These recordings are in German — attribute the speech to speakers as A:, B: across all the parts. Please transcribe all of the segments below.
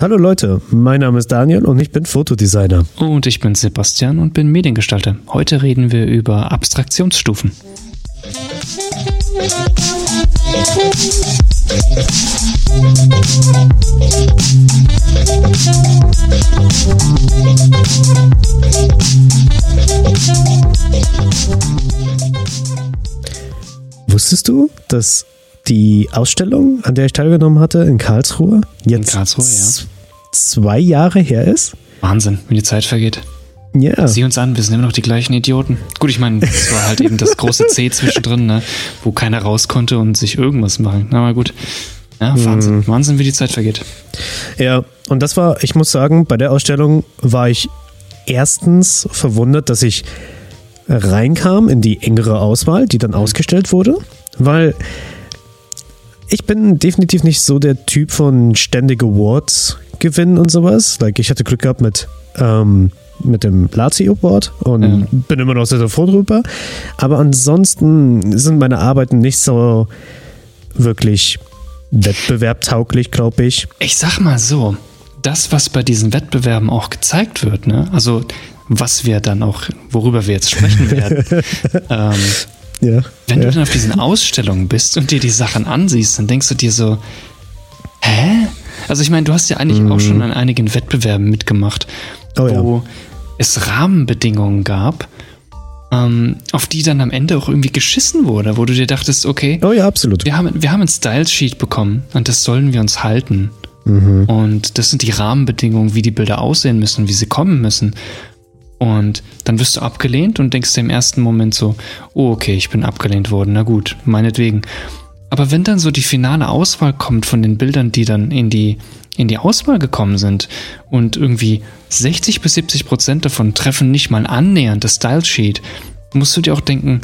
A: Hallo Leute, mein Name ist Daniel und ich bin Fotodesigner.
B: Und ich bin Sebastian und bin Mediengestalter. Heute reden wir über Abstraktionsstufen.
A: Wusstest du, dass die Ausstellung, an der ich teilgenommen hatte in Karlsruhe, jetzt
B: In Karlsruhe, ja.
A: zwei Jahre her ist?
B: Wahnsinn, wie die Zeit vergeht.
A: Ja.
B: Sieh uns an, wir sind immer noch die gleichen Idioten. Gut, ich meine, es war halt eben das große C zwischendrin, ne, wo keiner raus konnte und sich irgendwas machen. Na mal gut. Ja, Wahnsinn. Wahnsinn, wie die Zeit vergeht.
A: Ja, und das war, ich muss sagen, bei der Ausstellung war ich erstens verwundert, dass ich reinkam in die engere Auswahl, die dann ausgestellt wurde, weil ich bin definitiv nicht so der Typ von ständige Awards gewinnen und sowas. Like, ich hatte Glück gehabt mit, ähm, mit dem Lazio Award und
B: Ja.
A: bin immer noch sehr, sehr froh drüber. Aber ansonsten sind meine Arbeiten nicht so wirklich wettbewerbtauglich, glaube ich.
B: Ich sag mal so, das, was bei diesen Wettbewerben auch gezeigt wird, ne, also was wir dann auch, worüber wir jetzt sprechen werden, ähm,
A: Ja.
B: Wenn
A: ja.
B: du dann auf diesen Ausstellungen bist und dir die Sachen ansiehst, dann denkst du dir so, hä? Also ich meine, du hast ja eigentlich auch schon an einigen Wettbewerben mitgemacht,
A: Mhm. Oh ja.
B: wo es Rahmenbedingungen gab, ähm, auf die dann am Ende auch irgendwie geschissen wurde, wo du dir dachtest, okay,
A: Oh ja, absolut.
B: wir haben, wir haben ein Style-Sheet bekommen und das sollen wir uns halten.
A: Mhm.
B: Und das sind die Rahmenbedingungen, wie die Bilder aussehen müssen, wie sie kommen müssen. Und dann wirst du abgelehnt und denkst dir im ersten Moment so, oh, okay, ich bin abgelehnt worden, na gut, meinetwegen. Aber wenn dann so die finale Auswahl kommt von den Bildern, die dann in die, in die Auswahl gekommen sind und irgendwie 60 bis 70 Prozent davon treffen nicht mal annähernd das Style Sheet, musst du dir auch denken,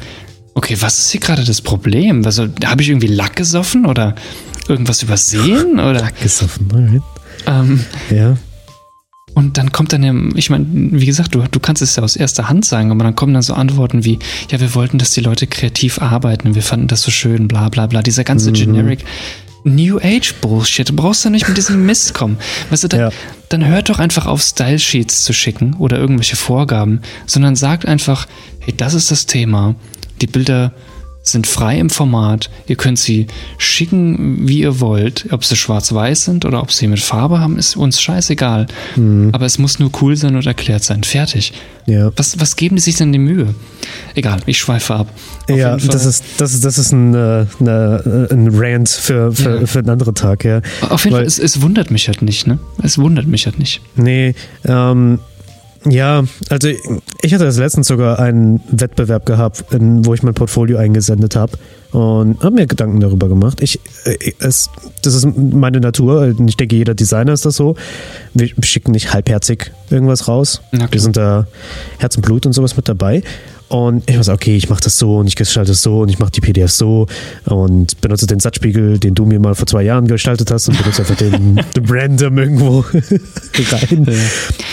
B: okay, was ist hier gerade das Problem? Also, habe ich irgendwie Lack gesoffen oder irgendwas übersehen? Oder,
A: Gesoffen, alright.
B: ähm,
A: Ja.
B: Und dann kommt dann, ja, ich meine, wie gesagt, du, du kannst es ja aus erster Hand sagen, aber dann kommen dann so Antworten wie, ja, wir wollten, dass die Leute kreativ arbeiten, wir fanden das so schön, bla bla bla. Dieser ganze generic New Age Bullshit, du brauchst ja nicht mit diesem Mist kommen. Weißt du, dann,
A: Ja.
B: dann hört doch einfach auf, Style Sheets zu schicken oder irgendwelche Vorgaben, sondern sagt einfach, hey, das ist das Thema. Die Bilder sind frei im Format. Ihr könnt sie schicken, wie ihr wollt. Ob sie schwarz-weiß sind oder ob sie mit Farbe haben, ist uns scheißegal. Aber es muss nur cool sein und erklärt sein. Fertig.
A: Ja.
B: Was, was geben die sich denn die Mühe? Egal, ich schweife ab. Auf
A: Ja, das ist, das ist, das ist ein, äh, eine, ein Rant für, für,
B: Ja.
A: für einen anderen Tag, ja.
B: Auf jeden
A: Weil-
B: Fall, es, es wundert mich halt nicht, ne? Es wundert mich halt nicht.
A: Nee, ähm, ja, also ich hatte das letztens sogar einen Wettbewerb gehabt, in, wo ich mein Portfolio eingesendet habe und habe mir Gedanken darüber gemacht. Ich, äh, es, das ist meine Natur. Ich denke, jeder Designer ist das so. Wir schicken nicht halbherzig irgendwas raus. Wir sind da Herz und Blut und sowas mit dabei. Und ich war so, okay, ich mache das so und ich gestalte es so und ich mache die PDFs so und benutze den Satzspiegel, den du mir mal vor zwei Jahren gestaltet hast und benutze einfach den, den Random irgendwo rein.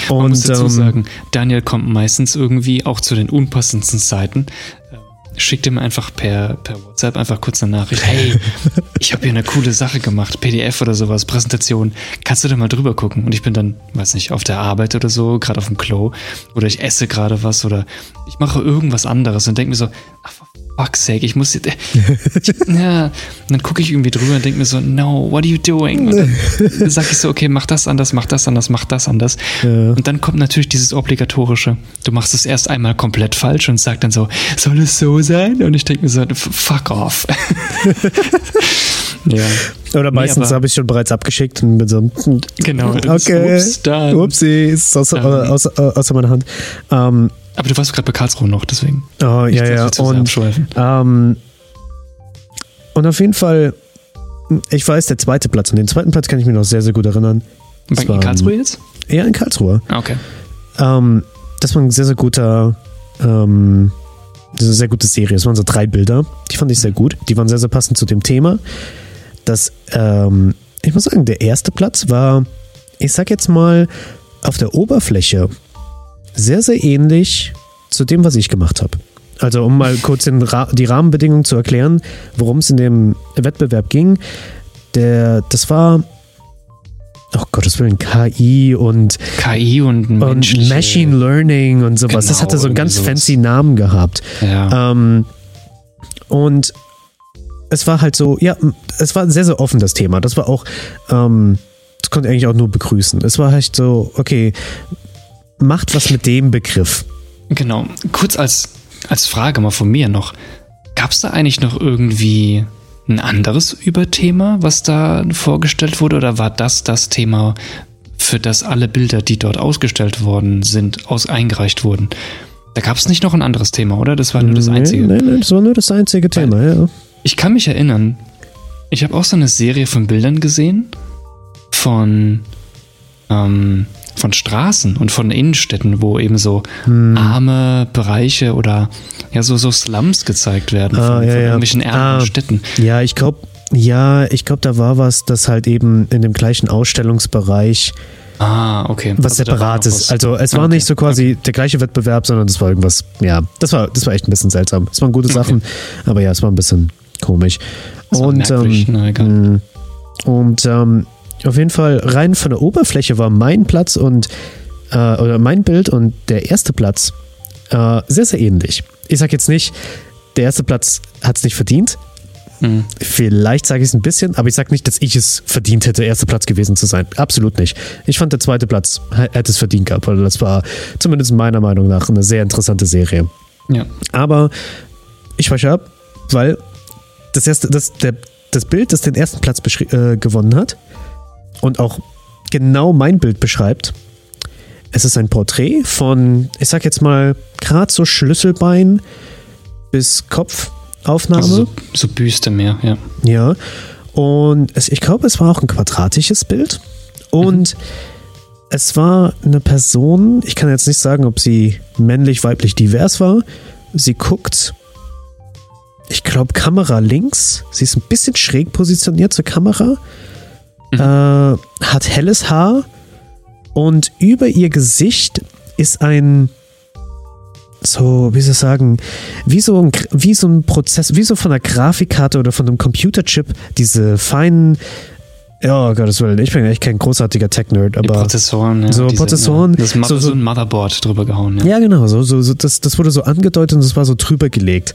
B: Man
A: Und
B: muss dazu
A: ähm,
B: sagen, Daniel kommt meistens irgendwie auch zu den unpassendsten Seiten. Schickt ihm einfach per, per WhatsApp einfach kurz eine Nachricht. Hey, ich habe hier eine coole Sache gemacht, PDF oder sowas, Präsentation. Kannst du da mal drüber gucken? Und ich bin dann, weiß nicht, auf der Arbeit oder so, gerade auf dem Klo oder ich esse gerade was oder ich mache irgendwas anderes und denke mir so, ach, fuck's sake, ich muss jetzt, ja, und dann gucke ich irgendwie drüber und denke mir so, no, what are you doing? Und dann sage ich so, okay, mach das anders, mach das anders, mach das anders.
A: Ja.
B: Und dann kommt natürlich dieses obligatorische. Du machst es erst einmal komplett falsch und sagst dann so, soll es so sein? Und ich denke mir so, fuck off. ja.
A: Oder meistens
B: aber-
A: habe ich schon bereits abgeschickt und bin so,
B: Genau. du bist-
A: okay,
B: ups, dann.
A: upsie, ist außer,
B: Ähm.
A: außer, außer meiner Hand. Ähm,
B: Aber du warst gerade bei Karlsruhe noch, deswegen.
A: oh, ja, ja, und, ähm, und auf jeden Fall, ich weiß, der zweite Platz, und den zweiten Platz kann ich mir noch sehr, sehr gut erinnern.
B: Bei
A: war,
B: in Karlsruhe jetzt?
A: Ja, in Karlsruhe.
B: Ah, Okay.
A: Ähm, das war ein sehr, sehr guter, ähm, das ist eine sehr gute Serie. Es waren so drei Bilder, die fand ich sehr gut. Die waren sehr, sehr passend zu dem Thema. Das, ähm, ich muss sagen, der erste Platz war, ich sag jetzt mal, auf der Oberfläche sehr, sehr ähnlich zu dem, was ich gemacht habe. Also um mal kurz Ra die Rahmenbedingungen zu erklären, worum es in dem Wettbewerb ging. Der, das war oh Gottes Willen, KI und
B: KI und,
A: und Machine Learning und sowas. das
B: Genau,
A: hatte so einen ganz
B: sowas.
A: fancy Namen gehabt.
B: Ja.
A: Ähm, und es war halt so, ja, es war sehr, sehr offen, das Thema. Das war auch, ähm, das konnte ich eigentlich auch nur begrüßen. Es war halt so, okay, macht was mit dem Begriff.
B: Genau. Kurz als, als Frage mal von mir noch. Gab es da eigentlich noch irgendwie ein anderes Überthema, was da vorgestellt wurde? Oder war das das Thema, für das alle Bilder, die dort ausgestellt worden sind, aus eingereicht wurden? Da gab es nicht noch ein anderes Thema, oder? Das war nur das einzige.
A: Nee, nee, das war nur das einzige Thema, ja.
B: Ich kann mich erinnern, ich habe auch so eine Serie von Bildern gesehen von, ähm, von Straßen und von Innenstädten, wo eben so
A: Hm.
B: arme Bereiche oder ja so, so Slums gezeigt werden
A: Ah,
B: von,
A: ja,
B: von
A: ja.
B: irgendwelchen ärmeren
A: Ah.
B: Städten.
A: Ja, ich glaube, ja, ich glaube, da war was, das halt eben in dem gleichen Ausstellungsbereich
B: Ah, okay.
A: was
B: Also
A: separat ist. Also es war
B: Okay,
A: nicht so quasi der gleiche Wettbewerb, sondern das war irgendwas, ja, das war, das war echt ein bisschen seltsam. Es waren gute Sachen, aber ja, es war ein bisschen komisch.
B: Das war
A: Und, ähm,
B: na
A: und ähm, auf jeden Fall rein von der Oberfläche war mein Platz und äh, oder mein Bild und der erste Platz äh, sehr, sehr ähnlich. Ich sag jetzt nicht, der erste Platz hat es nicht verdient.
B: Mhm.
A: Vielleicht sage ich es ein bisschen, aber ich sage nicht, dass ich es verdient hätte, erster Platz gewesen zu sein. Absolut nicht. Ich fand, der zweite Platz hätte es verdient gehabt, weil das war zumindest meiner Meinung nach eine sehr interessante Serie.
B: Ja.
A: Aber ich weiche ab, weil das, erste, das, der, das Bild, das den ersten Platz äh, gewonnen hat und auch genau mein Bild beschreibt, es ist ein Porträt von, ich sag jetzt mal, gerade so Schlüsselbein bis Kopfaufnahme.
B: Also so, so Büste mehr, ja.
A: Ja. Und es, ich glaube, es war auch ein quadratisches Bild. Und es war eine Person, ich kann jetzt nicht sagen, ob sie männlich, weiblich, divers war. Sie guckt, ich glaube, Kamera links. Sie ist ein bisschen schräg positioniert zur Kamera. Äh, hat helles Haar. Und über ihr Gesicht ist ein so, wie soll ich sagen, wie so, ein, wie so ein Prozess, wie so von einer Grafikkarte oder von einem Computerchip, diese feinen, ja, oh Gottes Willen, ich bin echt kein großartiger Tech-Nerd,
B: Die
A: aber.
B: Prozessoren, ja.
A: so
B: diese,
A: Prozessoren,
B: Ja, das
A: so,
B: so- ein Motherboard drüber gehauen, ja.
A: Ja, genau, so, so, so das, das wurde so angedeutet und das war so drüber gelegt.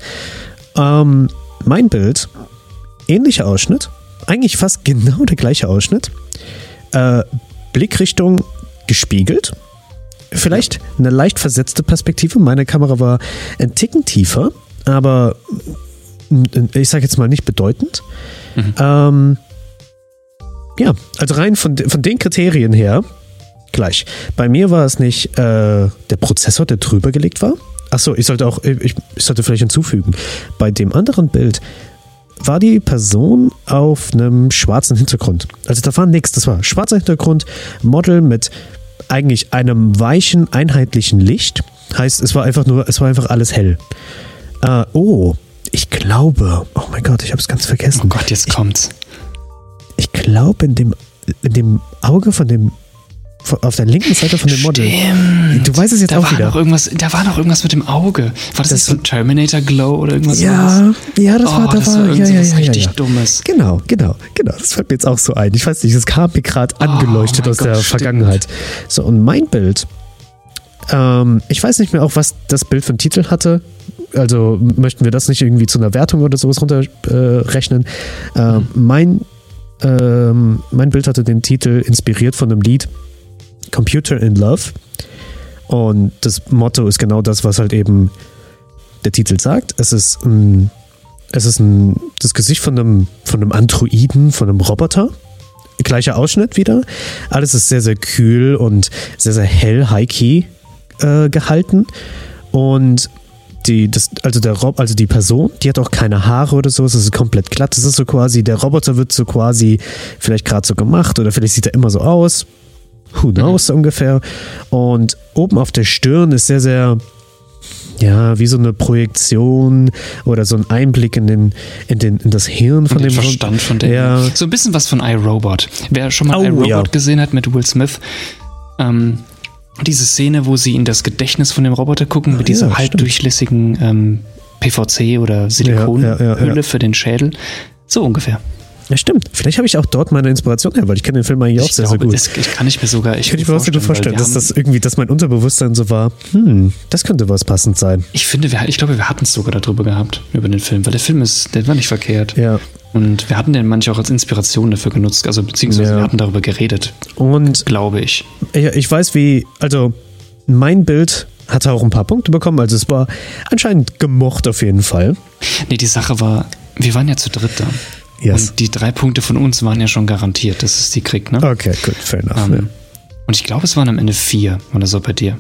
A: Ähm, mein Bild, ähnlicher Ausschnitt, eigentlich fast genau der gleiche Ausschnitt. Äh, Blickrichtung gespiegelt. Vielleicht eine leicht versetzte Perspektive. Meine Kamera war ein Ticken tiefer, aber mm, ich sage jetzt mal nicht bedeutend. Ähm, ja, also rein von, von den Kriterien her gleich. Bei mir war es nicht äh, der Prozessor, der drüber gelegt war. Achso, ich sollte auch, ich, ich sollte vielleicht hinzufügen. Bei dem anderen Bild war die Person auf einem schwarzen Hintergrund. Also da war nichts, das war schwarzer Hintergrund, Model mit eigentlich einem weichen, einheitlichen Licht. Heißt, es war einfach nur, es war einfach alles hell. Äh, oh, ich glaube, oh mein Gott, ich habe es ganz vergessen.
B: Oh Gott, jetzt kommt's.
A: Ich glaube, in dem, in dem Auge von dem, auf der linken Seite von dem Model.
B: Stimmt.
A: Du weißt es jetzt
B: da
A: auch
B: war
A: wieder.
B: Noch irgendwas, da war noch irgendwas mit dem Auge. War das,
A: Das-
B: nicht so ein Terminator Glow oder irgendwas?
A: Ja, ja, das
B: oh,
A: war, da
B: das
A: war,
B: war
A: ja, ja, ja, ja,
B: richtig
A: ja.
B: Dummes.
A: Genau, genau, genau. Das fällt mir jetzt auch so ein. Ich weiß nicht, das kam mir gerade angeleuchtet
B: mein
A: aus der
B: Gott, stimmt.
A: Vergangenheit. So, und mein Bild, ähm, ich weiß nicht mehr auch, was das Bild für einen Titel hatte. Also möchten wir das nicht irgendwie zu einer Wertung oder sowas runterrechnen. Äh, ähm, mein, ähm, mein Bild hatte den Titel inspiriert von einem Lied Computer in Love. Und das Motto ist genau das, was halt eben der Titel sagt. Es ist ein, es ist ein, das Gesicht von einem, von einem Androiden, von einem Roboter. Gleicher Ausschnitt wieder. Alles ist sehr, sehr kühl und sehr, sehr hell, high-key äh, gehalten. Und die, das, also, der Rob, also die Person, die hat auch keine Haare oder so, es ist komplett glatt. Das ist so quasi, der Roboter wird so quasi vielleicht gerade so gemacht oder vielleicht sieht er immer so aus. Who knows ungefähr. Und oben auf der Stirn ist sehr, sehr, ja, wie so eine Projektion oder so ein Einblick in, den, in, den, in das Hirn von
B: den
A: dem
B: Verstand von dem.
A: Ja.
B: So ein bisschen was von iRobot. Wer schon mal
A: Oh,
B: iRobot
A: ja.
B: gesehen hat mit Will Smith, ähm, diese Szene, wo sie in das Gedächtnis von dem Roboter gucken, mit dieser
A: Ja,
B: halbdurchlässigen ähm, PVC oder Silikonhülle
A: ja, ja.
B: für den Schädel. So ungefähr.
A: Ja, stimmt. Vielleicht habe ich auch dort meine Inspiration her, weil ich kenne den Film eigentlich auch
B: ich
A: sehr,
B: glaube,
A: sehr gut.
B: Das, ich kann ich mir sogar. Ich
A: Könnte ich mir vorstellen,
B: wir
A: dass das irgendwie, dass mein Unterbewusstsein so war, hm, das könnte was passend sein.
B: Ich finde, wir, ich glaube, wir hatten es sogar darüber gehabt, über den Film, weil der Film ist, der war nicht verkehrt.
A: Ja.
B: Und wir hatten den manche auch als Inspiration dafür genutzt, also beziehungsweise
A: Ja.
B: wir hatten darüber geredet,
A: Und
B: glaube ich.
A: ich, ich weiß, wie, also mein Bild hatte auch ein paar Punkte bekommen, also es war anscheinend gemocht auf jeden Fall.
B: Nee, die Sache war, wir waren ja zu dritt da.
A: Yes.
B: Und die drei Punkte von uns waren ja schon garantiert, dass es die kriegt, ne?
A: Okay, gut, fair enough.
B: Ähm, und ich glaube, es waren am Ende vier oder so bei dir.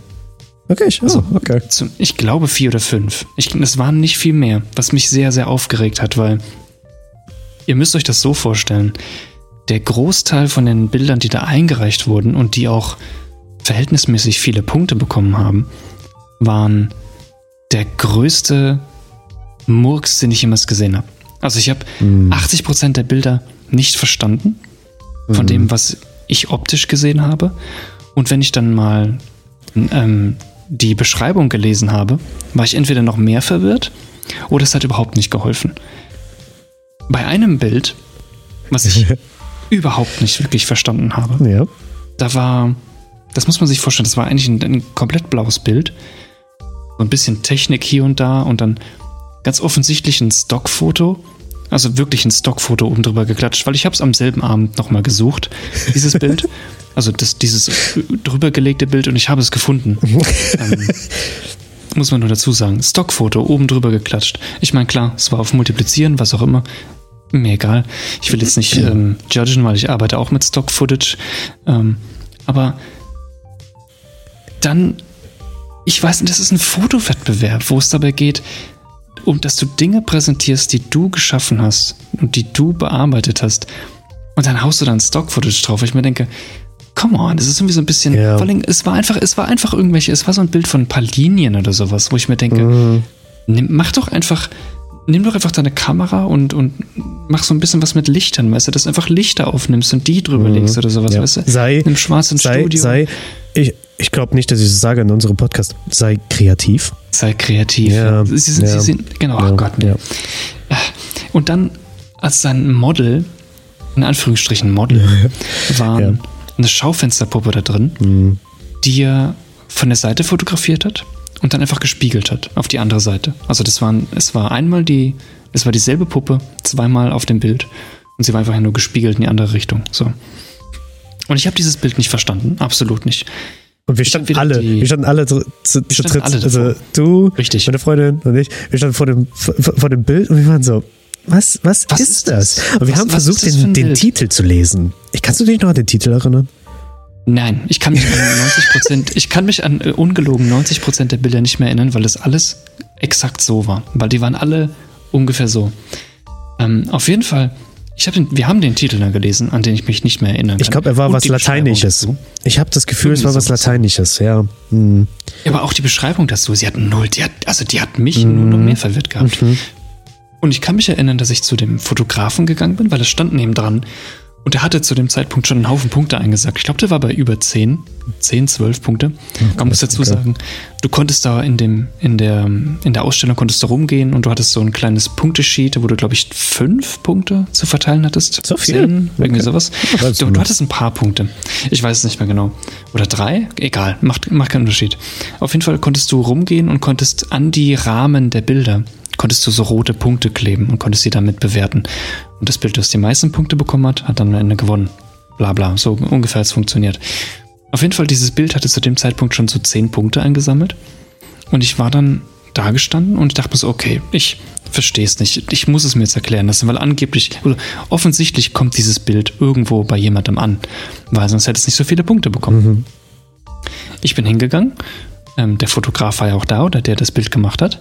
A: Okay, ich, oh, okay.
B: Zum- Ich glaube vier oder fünf. Ich, es waren nicht viel mehr, was mich sehr, sehr aufgeregt hat, weil ihr müsst euch das so vorstellen. Der Großteil von den Bildern, die da eingereicht wurden und die auch verhältnismäßig viele Punkte bekommen haben, waren der größte Murks, den ich jemals gesehen habe. Also ich habe 80% der Bilder nicht verstanden von dem, was ich optisch gesehen habe. Und wenn ich dann mal ähm, die Beschreibung gelesen habe, war ich entweder noch mehr verwirrt oder es hat überhaupt nicht geholfen. Bei einem Bild, was ich überhaupt nicht wirklich verstanden habe,
A: Ja.
B: da war, das muss man sich vorstellen, das war eigentlich ein, ein komplett blaues Bild. So ein bisschen Technik hier und da und dann ganz offensichtlich ein Stockfoto. Also wirklich ein Stockfoto oben drüber geklatscht, weil ich habe es am selben Abend nochmal gesucht, dieses Bild. Also das, dieses drüber gelegte Bild und ich habe es gefunden. ähm, muss man nur dazu sagen. Stockfoto oben drüber geklatscht. Ich meine, klar, es war auf Multiplizieren, was auch immer. Mir egal. Ich will jetzt nicht ähm, judgen, weil ich arbeite auch mit Stock-Footage. Ähm, aber dann, ich weiß nicht, das ist ein Fotowettbewerb, wo es dabei geht, um dass du Dinge präsentierst, die du geschaffen hast und die du bearbeitet hast. Und dann haust du dann Stock-Footage drauf, wo ich mir denke, come on, das ist irgendwie so ein bisschen,
A: Ja.
B: vor allem, es war einfach, es war einfach irgendwelche, es war so ein Bild von ein paar Linien oder sowas, wo ich mir denke,
A: Mhm.
B: nimm, mach doch einfach, nimm doch einfach deine Kamera und, und mach so ein bisschen was mit Lichtern, weißt du, dass du einfach Lichter aufnimmst und die drüber legst oder sowas,
A: Mhm. Ja.
B: weißt du?
A: Sei,
B: Im schwarzen
A: sei,
B: Studio.
A: sei, ich, ich glaube nicht, dass ich das sage in unserem Podcast, sei kreativ.
B: Sei kreativ.
A: Ja,
B: Sie sind,
A: ja.
B: sie sind, genau,
A: Ja,
B: ach Gott.
A: ja.
B: Und dann als sein Model, in Anführungsstrichen Model, war.
A: Mhm.
B: eine Schaufensterpuppe da drin, die er von der Seite fotografiert hat und dann einfach gespiegelt hat auf die andere Seite. Also das waren, es war einmal die, es war dieselbe Puppe, zweimal auf dem Bild und sie war einfach nur gespiegelt in die andere Richtung. So. Und ich habe dieses Bild nicht verstanden, absolut nicht.
A: Und wir standen alle,
B: die-
A: wir standen alle zu, zu, zu dritt. also du,
B: Richtig.
A: meine Freundin und ich, wir standen vor dem, vor, vor dem Bild und wir waren so, was, was,
B: Was
A: ist, das?
B: das?
A: Und wir
B: Was-
A: haben
B: was
A: versucht, den, den? Titel zu lesen. Ich, kannst du dich noch an den Titel erinnern?
B: Nein, ich kann mich an 90 Prozent, ich kann mich an äh, ungelogen 90 Prozent der Bilder nicht mehr erinnern, weil das alles exakt so war. Weil die waren alle ungefähr so. Ähm, auf jeden Fall, ich hab den, wir haben den Titel dann gelesen, an den ich mich nicht mehr erinnern kann.
A: Ich glaube, er war
B: Und
A: was Lateinisches. Ich habe das Gefühl, es
B: Irgendwie
A: war was. Lateinisches, ja. Hm.
B: Ja, aber auch die Beschreibung dazu, sie hat null, die hat, also die hat mich nur noch mehr verwirrt gehabt. Und ich kann mich erinnern, dass ich zu dem Fotografen gegangen bin, weil es stand neben dran. Und er hatte zu dem Zeitpunkt schon einen Haufen Punkte eingesagt. Ich glaube, der war bei über 10, 10, 12 Punkte. Man muss dazu sagen, du konntest da in, dem, in, der, in der Ausstellung konntest du rumgehen und du hattest so ein kleines Punktesheet, wo du, glaube ich, fünf Punkte zu verteilen hattest.
A: So viel?
B: Zehn, irgendwie
A: Okay.
B: sowas.
A: Weiß ich
B: Du, du hattest ein paar Punkte. Ich weiß es nicht mehr genau. Oder drei? Egal, macht, macht keinen Unterschied. Auf jeden Fall konntest du rumgehen und konntest an die Rahmen der Bilder, konntest du so rote Punkte kleben und konntest sie damit bewerten. Und das Bild, das die meisten Punkte bekommen hat, hat dann am Ende gewonnen. Bla bla, so ungefähr hat es funktioniert. Auf jeden Fall, dieses Bild hatte zu dem Zeitpunkt schon so zehn Punkte eingesammelt. Und ich war dann da gestanden und ich dachte mir so, okay, ich verstehe es nicht. Ich muss es mir jetzt erklären lassen, weil angeblich, oder offensichtlich kommt dieses Bild irgendwo bei jemandem an, weil sonst hätte es nicht so viele Punkte bekommen. Ich bin hingegangen, ähm, der Fotograf war ja auch da, oder der das Bild gemacht hat.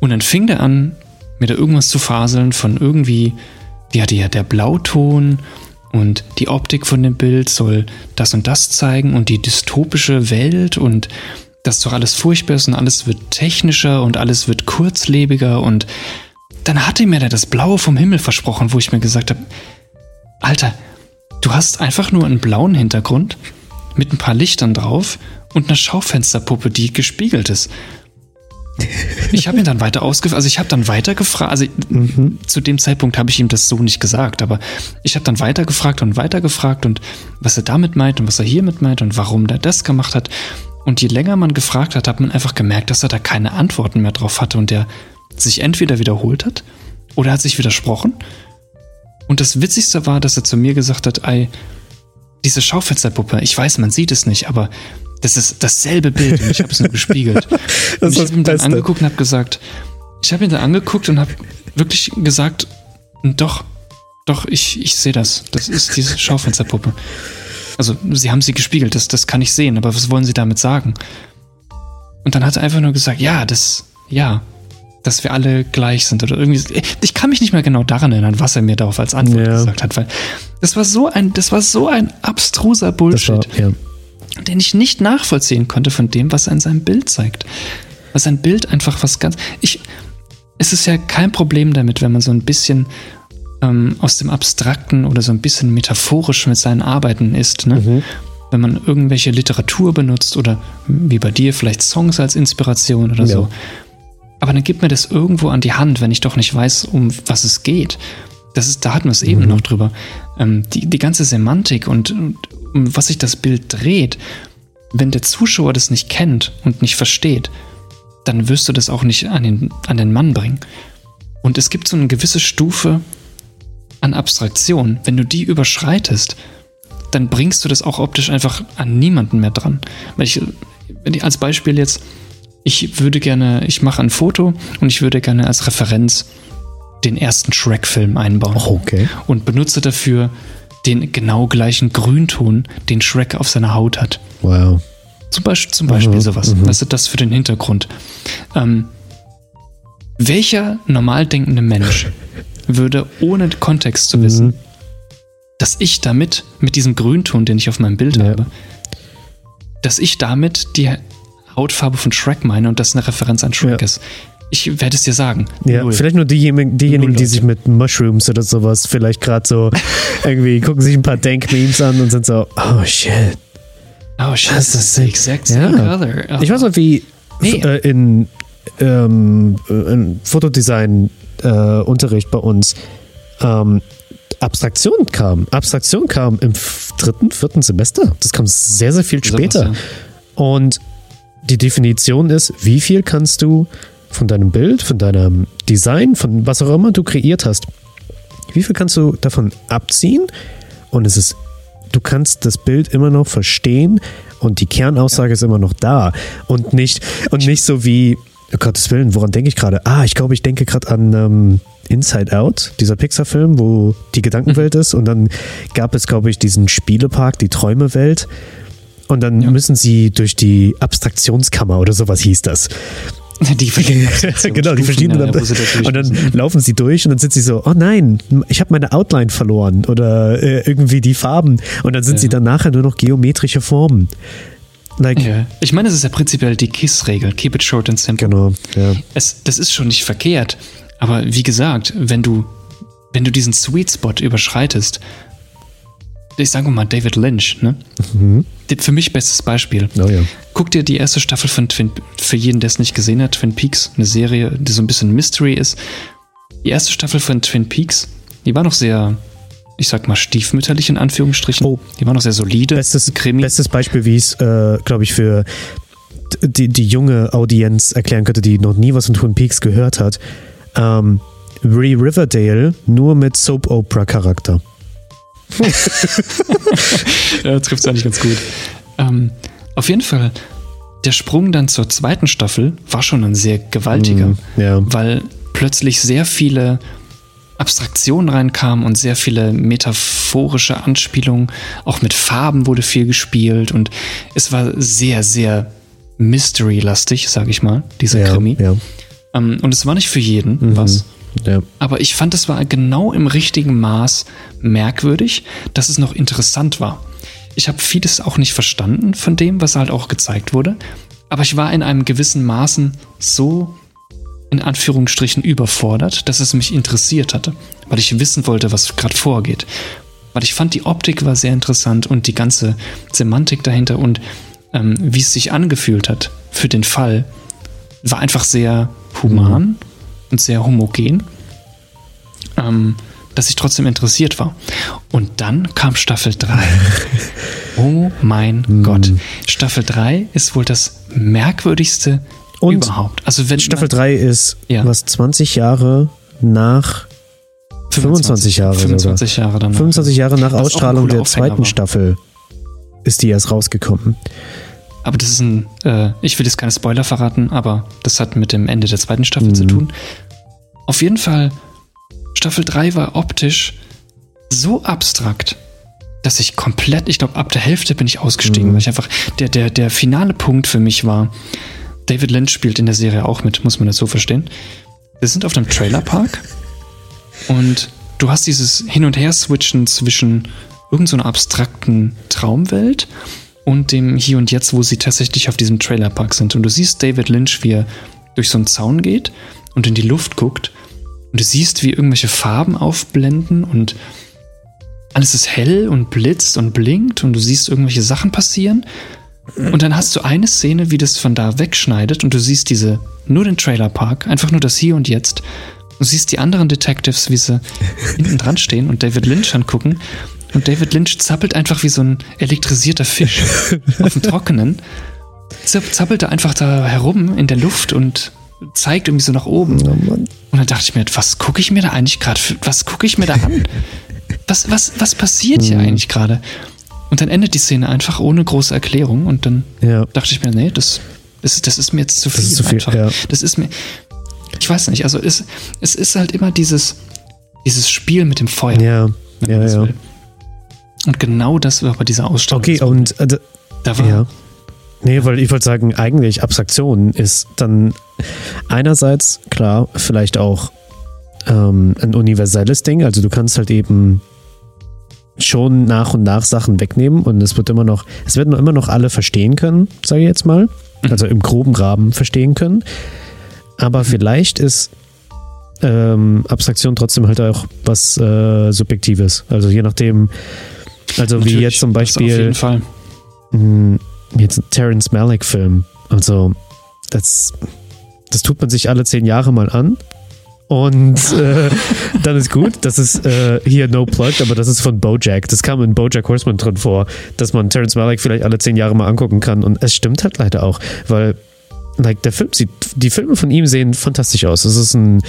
B: Und dann fing der an, mir da irgendwas zu faseln von irgendwie, ja, der, der Blauton und die Optik von dem Bild soll das und das zeigen und die dystopische Welt und das doch alles furchtbar ist und alles wird technischer und alles wird kurzlebiger und dann hatte mir der das Blaue vom Himmel versprochen, wo ich mir gesagt habe, Alter, du hast einfach nur einen blauen Hintergrund mit ein paar Lichtern drauf und einer Schaufensterpuppe, die gespiegelt ist. Ich habe ihn dann weiter ausgefragt, also ich habe dann weiter gefragt, also mhm. zu dem Zeitpunkt habe ich ihm das so nicht gesagt, aber ich habe dann weiter gefragt und weiter gefragt und was er damit meint und was er hiermit meint und warum der das gemacht hat. Und je länger man gefragt hat, hat man einfach gemerkt, dass er da keine Antworten mehr drauf hatte und der sich entweder wiederholt hat oder hat sich widersprochen. Und das Witzigste war, dass er zu mir gesagt hat, ey, diese Schaufensterpuppe, ich weiß, man sieht es nicht, aber das ist dasselbe Bild und ich habe es nur gespiegelt. ich habe ihn dann angeguckt und habe gesagt, ich habe ihn dann angeguckt und habe wirklich gesagt, doch, doch, ich, ich sehe das. Das ist diese Schaufensterpuppe. Also, sie haben sie gespiegelt, das, das kann ich sehen, aber was wollen sie damit sagen? Und dann hat er einfach nur gesagt, ja, das, ja, dass wir alle gleich sind oder irgendwie. Ich kann mich nicht mehr genau daran erinnern, was er mir darauf als Antwort ja. gesagt hat, weil das war so ein, das war so ein abstruser Bullshit, war, ja. Den ich nicht nachvollziehen konnte von dem, was er in seinem Bild zeigt. Was sein Bild einfach was ganz. Ich, es ist ja kein Problem damit, wenn man so ein bisschen ähm, aus dem Abstrakten oder so ein bisschen metaphorisch mit seinen Arbeiten ist. Ne? Mhm. Wenn man irgendwelche Literatur benutzt oder wie bei dir vielleicht Songs als Inspiration oder ja. so. Aber dann gibt mir das irgendwo an die Hand, wenn ich doch nicht weiß, um was es geht. Das ist, da hatten wir es eben mhm. noch drüber. Ähm, die, die ganze Semantik und, und um was sich das Bild dreht, wenn der Zuschauer das nicht kennt und nicht versteht, dann wirst du das auch nicht an den, an den Mann bringen. Und es gibt so eine gewisse Stufe an Abstraktion. Wenn du die überschreitest, dann bringst du das auch optisch einfach an niemanden mehr dran. Weil ich, wenn ich als Beispiel jetzt, ich würde gerne, ich mache ein Foto und ich würde gerne als Referenz den ersten Shrek-Film einbauen.
A: Okay.
B: Und benutze dafür den genau gleichen Grünton, den Shrek auf seiner Haut hat.
A: Wow.
B: Zum Beispiel, zum Beispiel mhm, sowas. Mhm. Ist das für den Hintergrund. Ähm, welcher normal denkende Mensch würde, ohne Kontext zu wissen, mhm. dass ich damit, mit diesem Grünton, den ich auf meinem Bild ja. habe, dass ich damit die Hautfarbe von Shrek meine und das eine Referenz an Shrek ja. ist. Ich werde es dir sagen.
A: Ja, Null. vielleicht nur diejenigen, diejenigen die sich mit Mushrooms oder sowas vielleicht gerade so irgendwie gucken sich ein paar Dank-Memes an und sind so, oh shit.
B: Oh shit, das ist the exact same
A: ja. color. Oh. Ich weiß noch, wie nee. äh, in, ähm, in Fotodesign-Unterricht äh, bei uns ähm, Abstraktion kam. Abstraktion kam im dritten, vierten Semester. Das kam sehr, sehr viel später. Und die Definition ist, wie viel kannst du von deinem Bild, von deinem Design, von was auch immer du kreiert hast, wie viel kannst du davon abziehen? Und es ist du kannst das Bild immer noch verstehen und die Kernaussage ist immer noch da und nicht und nicht so wie oh Gottes Willen, woran denke ich gerade? Ah, ich glaube, ich denke gerade an ähm, Inside Out, dieser Pixar-Film, wo die Gedankenwelt mhm. ist und dann gab es, glaube ich, diesen Spielepark, die Träumewelt und dann ja. müssen sie durch die Abstraktionskammer oder sowas hieß das.
B: Die
A: Genau, die verschiedenen. Ja, und dann laufen sie durch und dann sind sie so, oh nein, ich habe meine Outline verloren oder äh, irgendwie die Farben. Und dann sind ja. sie dann nachher nur noch geometrische Formen.
B: Like, ja. Ich meine, es ist ja prinzipiell die KISS-Regel, keep it short and simple.
A: Genau, ja.
B: Es, das ist schon nicht verkehrt. Aber wie gesagt, wenn du, wenn du diesen Sweet Spot überschreitest, ich sage mal David Lynch, ne? Mhm. Für mich bestes Beispiel.
A: Oh, ja.
B: Guck dir die erste Staffel von Twin, für jeden, der es nicht gesehen hat, Twin Peaks, eine Serie, die so ein bisschen Mystery ist. Die erste Staffel von Twin Peaks, die war noch sehr, ich sag mal, stiefmütterlich in Anführungsstrichen. Oh. Die war noch sehr solide.
A: Bestes, Krimi. bestes Beispiel, wie es, äh, glaube ich, für die, die junge Audienz erklären könnte, die noch nie was von Twin Peaks gehört hat. Ähm, Re Riverdale nur mit Soap-Opera-Charakter.
B: ja, trifft es eigentlich ganz gut. Ähm, auf jeden Fall, der Sprung dann zur zweiten Staffel war schon ein sehr gewaltiger, mm,
A: ja.
B: weil plötzlich sehr viele Abstraktionen reinkamen und sehr viele metaphorische Anspielungen. Auch mit Farben wurde viel gespielt und es war sehr, sehr Mystery-lastig, sag ich mal, dieser ja, Krimi. Ja. Ähm, und es war nicht für jeden mhm. was. Ja. Aber ich fand, es war genau im richtigen Maß merkwürdig, dass es noch interessant war. Ich habe vieles auch nicht verstanden von dem, was halt auch gezeigt wurde. Aber ich war in einem gewissen Maßen so in Anführungsstrichen überfordert, dass es mich interessiert hatte, weil ich wissen wollte, was gerade vorgeht. Weil ich fand, die Optik war sehr interessant und die ganze Semantik dahinter und ähm, wie es sich angefühlt hat für den Fall, war einfach sehr human
A: Mhm.
B: Und sehr homogen, ähm, dass ich trotzdem interessiert war. Und dann kam Staffel 3. oh mein
A: Mhm.
B: Gott. Staffel 3 ist wohl das merkwürdigste
A: Und
B: überhaupt. Also wenn
A: Staffel 3 ist
B: Ja.
A: was 20 Jahre nach 25 Jahre sogar.
B: 25 Jahre danach.
A: 25 Jahre nach
B: ein
A: Ausstrahlung der zweiten
B: war.
A: Staffel ist die erst rausgekommen.
B: Aber das ist ein, äh, ich will jetzt keine Spoiler verraten, aber das hat mit dem Ende der zweiten Staffel
A: Mhm.
B: zu tun. Auf jeden Fall, Staffel 3 war optisch so abstrakt, dass ich komplett, ich glaube, ab der Hälfte bin ich ausgestiegen,
A: Mhm.
B: weil ich einfach, der, der, der finale Punkt für mich war, David Lynch spielt in der Serie auch mit, muss man das so verstehen. Wir sind auf einem Trailerpark und du hast dieses Hin- und Her-Switchen zwischen irgendeiner abstrakten Traumwelt und dem Hier und Jetzt, wo sie tatsächlich auf diesem Trailerpark sind. Und du siehst David Lynch, wie er durch so einen Zaun geht und in die Luft guckt. Und du siehst, wie irgendwelche Farben aufblenden und alles ist hell und blitzt und blinkt und du siehst irgendwelche Sachen passieren. Und dann hast du eine Szene, wie das von da wegschneidet und du siehst diese, nur den Trailerpark, einfach nur das Hier und Jetzt. Du siehst die anderen Detectives, wie sie hinten dran stehen und David Lynch angucken. Und David Lynch zappelt einfach wie so ein elektrisierter Fisch auf dem Trockenen. Zapp- Zappelt er einfach da herum in der Luft und zeigt irgendwie so nach oben.
A: Oh.
B: Und dann dachte ich mir, was gucke ich mir da eigentlich gerade, was gucke ich mir da an? Was, was, was passiert hier
A: Mhm.
B: eigentlich gerade? Und dann endet die Szene einfach ohne große Erklärung und dann
A: Ja.
B: dachte ich mir, nee, das, ist- das ist mir jetzt zu viel.
A: Das ist zu viel, ja.
B: Das ist mir, ich weiß nicht, also es, es ist halt immer dieses, dieses Spiel mit dem Feuer.
A: Ja, ja, ja.
B: will. Und genau das war bei dieser Ausstellung.
A: Okay, und äh,
B: da war,
A: ja. Nee, weil ich wollte sagen, eigentlich Abstraktion ist dann einerseits, klar, vielleicht auch ähm, ein universelles Ding. Also du kannst halt eben schon nach und nach Sachen wegnehmen und es wird immer noch, es werden immer noch alle verstehen können, sage ich jetzt mal. Also im groben Rahmen verstehen können. Aber vielleicht ist ähm, Abstraktion trotzdem halt auch was äh, Subjektives. Also je nachdem, also wie
B: natürlich,
A: jetzt zum
B: das Auf
A: Beispiel
B: jeden Fall.
A: mh, jetzt ein Terrence Malick-Film. Also, das, das tut man sich alle zehn Jahre mal an. Und äh, dann ist gut. Das ist äh, hier No Plug, aber das ist von Bojack. Das kam in Bojack Horseman drin vor, dass man Terrence Malick vielleicht alle zehn Jahre mal angucken kann. Und es stimmt halt leider auch, weil like, der Film sieht, die Filme von ihm sehen fantastisch aus. Es ist ein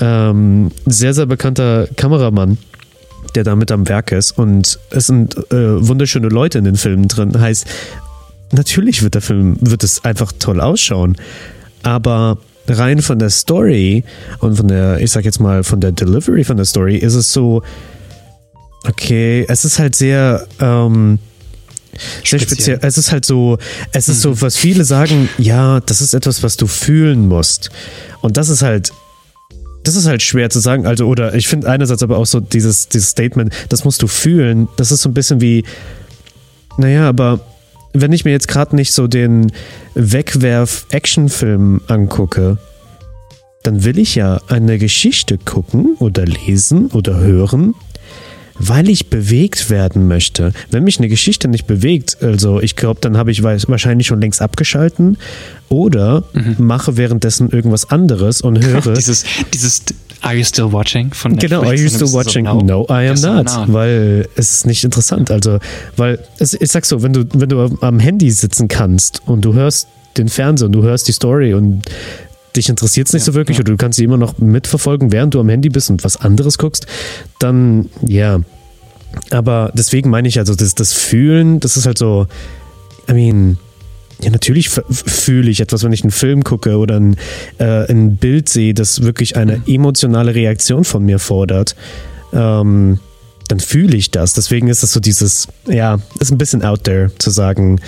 A: ähm, sehr, sehr bekannter Kameramann, der da mit am Werk ist. Und es sind äh, wunderschöne Leute in den Filmen drin. Heißt, natürlich wird der Film, wird es einfach toll ausschauen. Aber rein von der Story und von der, ich sag jetzt mal, von der Delivery von der Story ist es so, okay, es ist halt sehr, ähm, sehr
B: Speziell.
A: speziell. Es ist halt so, es ist so, was viele sagen, ja, das ist etwas, was du fühlen musst. Und das ist halt, das ist halt schwer zu sagen. Also, oder ich finde einerseits aber auch so dieses, dieses Statement, das musst du fühlen, das ist so ein bisschen wie, naja, aber wenn ich mir jetzt gerade nicht so den Wegwerf-Actionfilm angucke, dann will ich ja eine Geschichte gucken oder lesen oder hören, weil ich bewegt werden möchte. Wenn mich eine Geschichte nicht bewegt, also ich glaube, dann habe ich wahrscheinlich schon längst abgeschalten oder mache währenddessen irgendwas anderes und höre.
B: Dieses, dieses Are you still watching von
A: Genau, are
B: Netflix?
A: you
B: Und dann
A: still watching?
B: So,
A: no, I am
B: Yes,
A: not.
B: not.
A: Weil es ist nicht interessant. Also, weil, es, ich sag so, wenn du, wenn du am Handy sitzen kannst und du hörst den Fernseher und du hörst die Story und dich interessiert es nicht
B: Ja,
A: so wirklich
B: ja.
A: oder du kannst sie immer noch mitverfolgen, während du am Handy bist und was anderes guckst, dann ja. Aber deswegen meine ich also, das, das Fühlen, das ist halt so, I mean, ja, natürlich fühle ich etwas, wenn ich einen Film gucke oder ein, äh, ein Bild sehe, das wirklich eine emotionale Reaktion von mir fordert. Ähm, dann fühle ich das. Deswegen ist es so dieses, ja, ist ein bisschen out there zu sagen,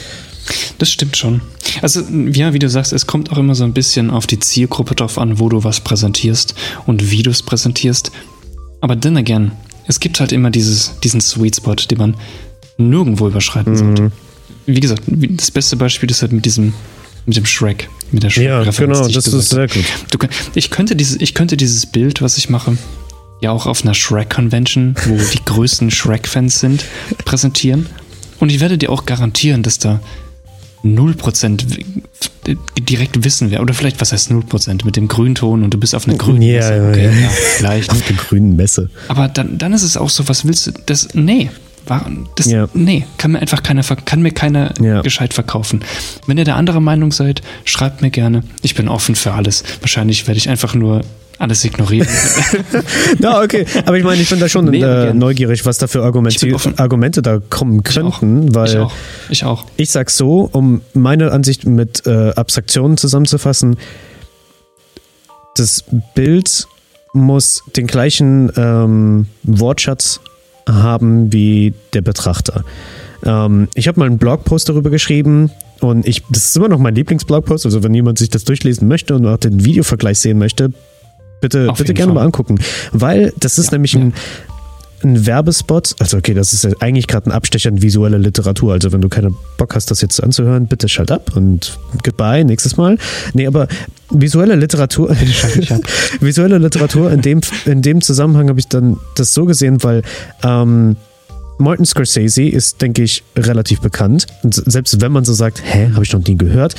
B: Das stimmt schon. Also, ja, wie du sagst, es kommt auch immer so ein bisschen auf die Zielgruppe drauf an, wo du was präsentierst und wie du es präsentierst. Aber then again, es gibt halt immer dieses, diesen Sweet Spot, den man nirgendwo überschreiten sollte. Wie gesagt, das beste Beispiel ist halt mit diesem, mit dem Shrek, mit der
A: ja,
B: Shrek-Referenz,
A: genau, das ist sehr gut.
B: Du, ich, könnte dieses, ich könnte dieses Bild, was ich mache, ja auch auf einer Shrek-Convention, wo die größten Shrek-Fans sind, präsentieren. Und ich werde dir auch garantieren, dass da 0% direkt wissen wer. Oder vielleicht, was heißt 0% mit dem Grünton und du bist auf einer grünen
A: Ja,
B: Messe. Okay,
A: ja.
B: ja, vielleicht.
A: Auf der grünen Messe.
B: Aber dann, dann ist es auch so, was willst du? Das, nee. Das,
A: Ja.
B: Nee, kann mir einfach keiner, kann mir keiner gescheit verkaufen. Wenn ihr der andere Meinung seid, schreibt mir gerne. Ich bin offen für alles. Wahrscheinlich werde ich einfach nur alles ignorieren.
A: Ja, okay. Aber ich meine, ich bin da schon
B: Nee,
A: äh, neugierig, was da für Argumente,
B: Ich.
A: Argumente da kommen
B: Ich
A: könnten, weil
B: ich auch. Ich auch.
A: ich sag so, um meine Ansicht mit äh, Abstraktionen zusammenzufassen, das Bild muss den gleichen ähm, Wortschatz haben wie der Betrachter. Ähm, ich habe mal einen Blogpost darüber geschrieben und ich, das ist immer noch mein Lieblingsblogpost, also wenn jemand sich das durchlesen möchte und auch den Videovergleich sehen möchte, bitte,
B: Auf
A: bitte gerne
B: Fall.
A: mal angucken, weil das ist
B: Ja,
A: nämlich
B: ja.
A: ein ein Werbespot, also okay, das ist ja eigentlich gerade ein Abstecher in visuelle Literatur. Also wenn du keinen Bock hast, das jetzt anzuhören, bitte schalt ab und goodbye, nächstes Mal. Nee, aber visuelle Literatur, visuelle Literatur, in dem, in dem Zusammenhang habe ich dann das so gesehen, weil ähm, Martin Scorsese ist, denke ich, relativ bekannt. Und selbst wenn man so sagt, hä, habe ich noch nie gehört,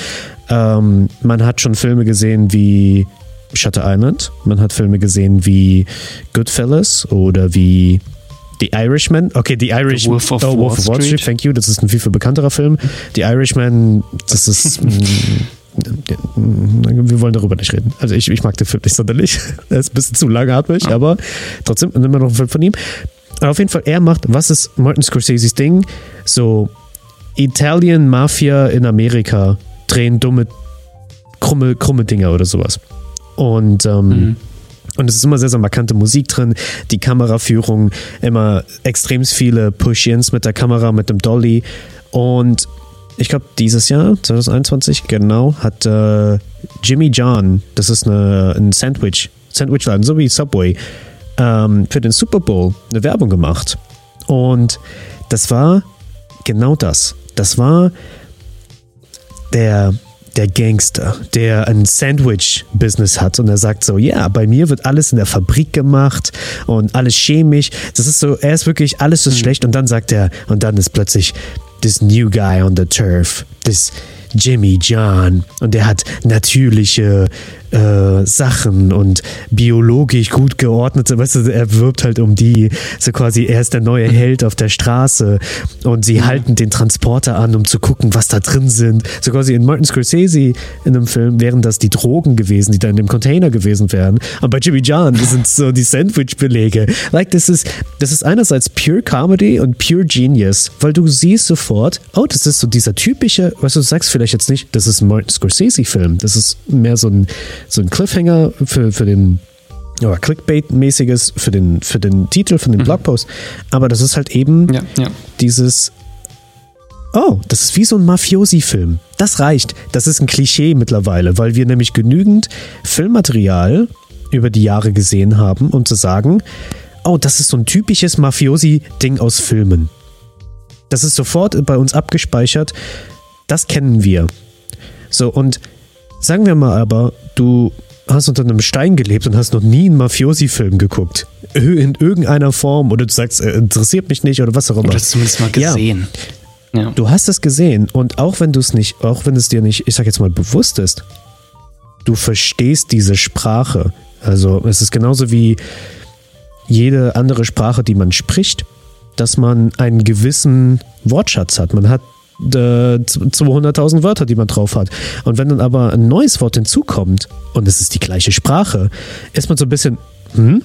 A: ähm, man hat schon Filme gesehen wie Shutter Island, man hat Filme gesehen wie Goodfellas oder wie The Irishman. Okay, The Irishman.
B: Wolf of
A: oh, Wolf
B: Wall
A: of Wall Street,
B: Street.
A: thank you. Das ist ein viel, viel bekannterer Film. The Irishman, das ist. mm, wir wollen darüber nicht reden. Also ich, ich mag den Film nicht sonderlich. Er ist ein bisschen zu langatmig, aber trotzdem immer noch ein Film von ihm. Aber auf jeden Fall, er macht, was ist Martin Scorseses Ding? So Italian Mafia in Amerika drehen dumme, krumme, krumme Dinger oder sowas. Und ähm,
B: Mhm.
A: und es ist immer sehr, sehr markante Musik drin. Die Kameraführung, immer extrem viele Push-Ins mit der Kamera, mit dem Dolly. Und ich glaube, dieses Jahr, 2021, genau, hat äh, Jimmy John, das ist eine, ein Sandwich, Sandwichladen, so wie Subway, ähm, für den Super Bowl eine Werbung gemacht. Und das war genau das. Das war der, der Gangster, der ein Sandwich-Business hat und er sagt so, ja, bei mir wird alles in der Fabrik gemacht und alles chemisch. Das ist so, er ist wirklich, alles ist schlecht und dann sagt er, und dann ist plötzlich this new guy on the turf, this Jimmy John und der hat natürliche äh, Sachen und biologisch gut geordnete, weißt du, er wirbt halt um die, so quasi, er ist der neue Held auf der Straße und sie halten den Transporter an, um zu gucken, was da drin sind. So quasi in Martin Scorsese in einem Film wären das die Drogen gewesen, die da in dem Container gewesen wären. Und bei Jimmy John das sind so die Sandwich-Belege. Like, das ist, das ist einerseits pure Comedy und pure Genius, weil du siehst sofort, oh, das ist so dieser typische, weißt du, du sagst vielleicht jetzt nicht, das ist ein Martin Scorsese-Film. Das ist mehr so ein, so ein Cliffhanger für, für den oder Clickbait-mäßiges für den, für den Titel, für den Blogpost. Aber das ist halt eben
B: Ja, ja.
A: dieses Oh, das ist wie so ein Mafiosi-Film. Das reicht. Das ist ein Klischee mittlerweile, weil wir nämlich genügend Filmmaterial über die Jahre gesehen haben, um zu sagen, oh, das ist so ein typisches Mafiosi-Ding aus Filmen. Das ist sofort bei uns abgespeichert. Das kennen wir. So, und sagen wir mal aber, du hast unter einem Stein gelebt und hast noch nie einen Mafiosi-Film geguckt. In irgendeiner Form. Oder du sagst, äh, interessiert mich nicht oder was auch immer.
B: Oder zumindest mal
A: Ja.
B: gesehen. Ja.
A: Du hast es gesehen und auch wenn du es nicht, auch wenn es dir nicht, ich sag jetzt mal, bewusst ist, du verstehst diese Sprache. Also es ist genauso wie jede andere Sprache, die man spricht, dass man einen gewissen Wortschatz hat. Man hat äh, 200.000 Wörter, die man drauf hat. Und wenn dann aber ein neues Wort hinzukommt und es ist die gleiche Sprache, ist man so ein bisschen, hm?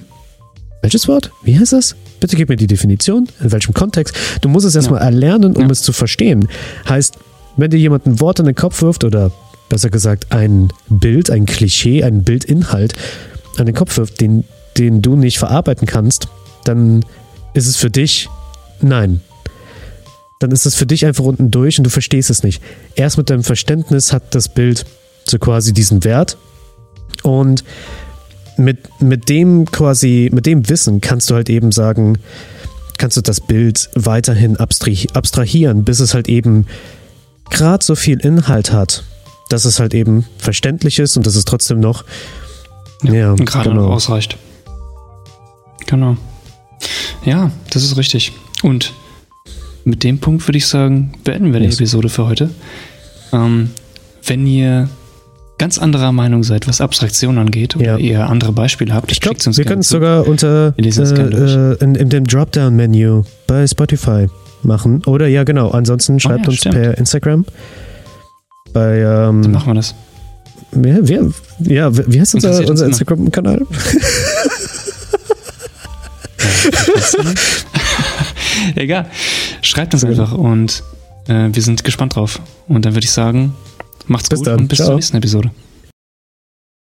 A: Welches Wort? Wie heißt das? Bitte gib mir die Definition. In welchem Kontext? Du musst es erstmal erlernen, um
B: Ja.
A: es zu verstehen. Heißt, wenn dir jemand ein Wort in den Kopf wirft oder besser gesagt ein Bild, ein Klischee, ein Bildinhalt an den Kopf wirft, den, den du nicht verarbeiten kannst, dann ist es für dich nein. Dann ist es für dich einfach unten durch und du verstehst es nicht. Erst mit deinem Verständnis hat das Bild so quasi diesen Wert und mit, mit dem quasi, mit dem Wissen kannst du halt eben sagen, kannst du das Bild weiterhin abstrah- abstrahieren, bis es halt eben gerade so viel Inhalt hat, dass es halt eben verständlich ist und dass es trotzdem noch ja,
B: Und gerade
A: genau.
B: noch ausreicht. Genau. Ja, das ist richtig. Und mit dem Punkt würde ich sagen, beenden wir die. Episode für heute. Ähm, wenn ihr ganz anderer Meinung seid, was Abstraktion angeht, oder
A: Ja.
B: ihr andere Beispiele habt,
A: Ich glaube, wir können es sogar unter äh, äh, in, in dem Dropdown-Menü bei Spotify machen. Oder ja, genau. Ansonsten schreibt
B: Oh ja,
A: uns
B: stimmt.
A: per Instagram. Bei ähm,
B: Dann machen wir das.
A: wer, wer, ja, wie heißt unser, unser. Instagram-Kanal?
B: Egal. Schreibt uns einfach und äh, wir sind gespannt drauf. Und dann würde ich sagen, macht's
A: Bis
B: gut
A: dann.
B: und bis
A: Ciao.
B: zur nächsten Episode.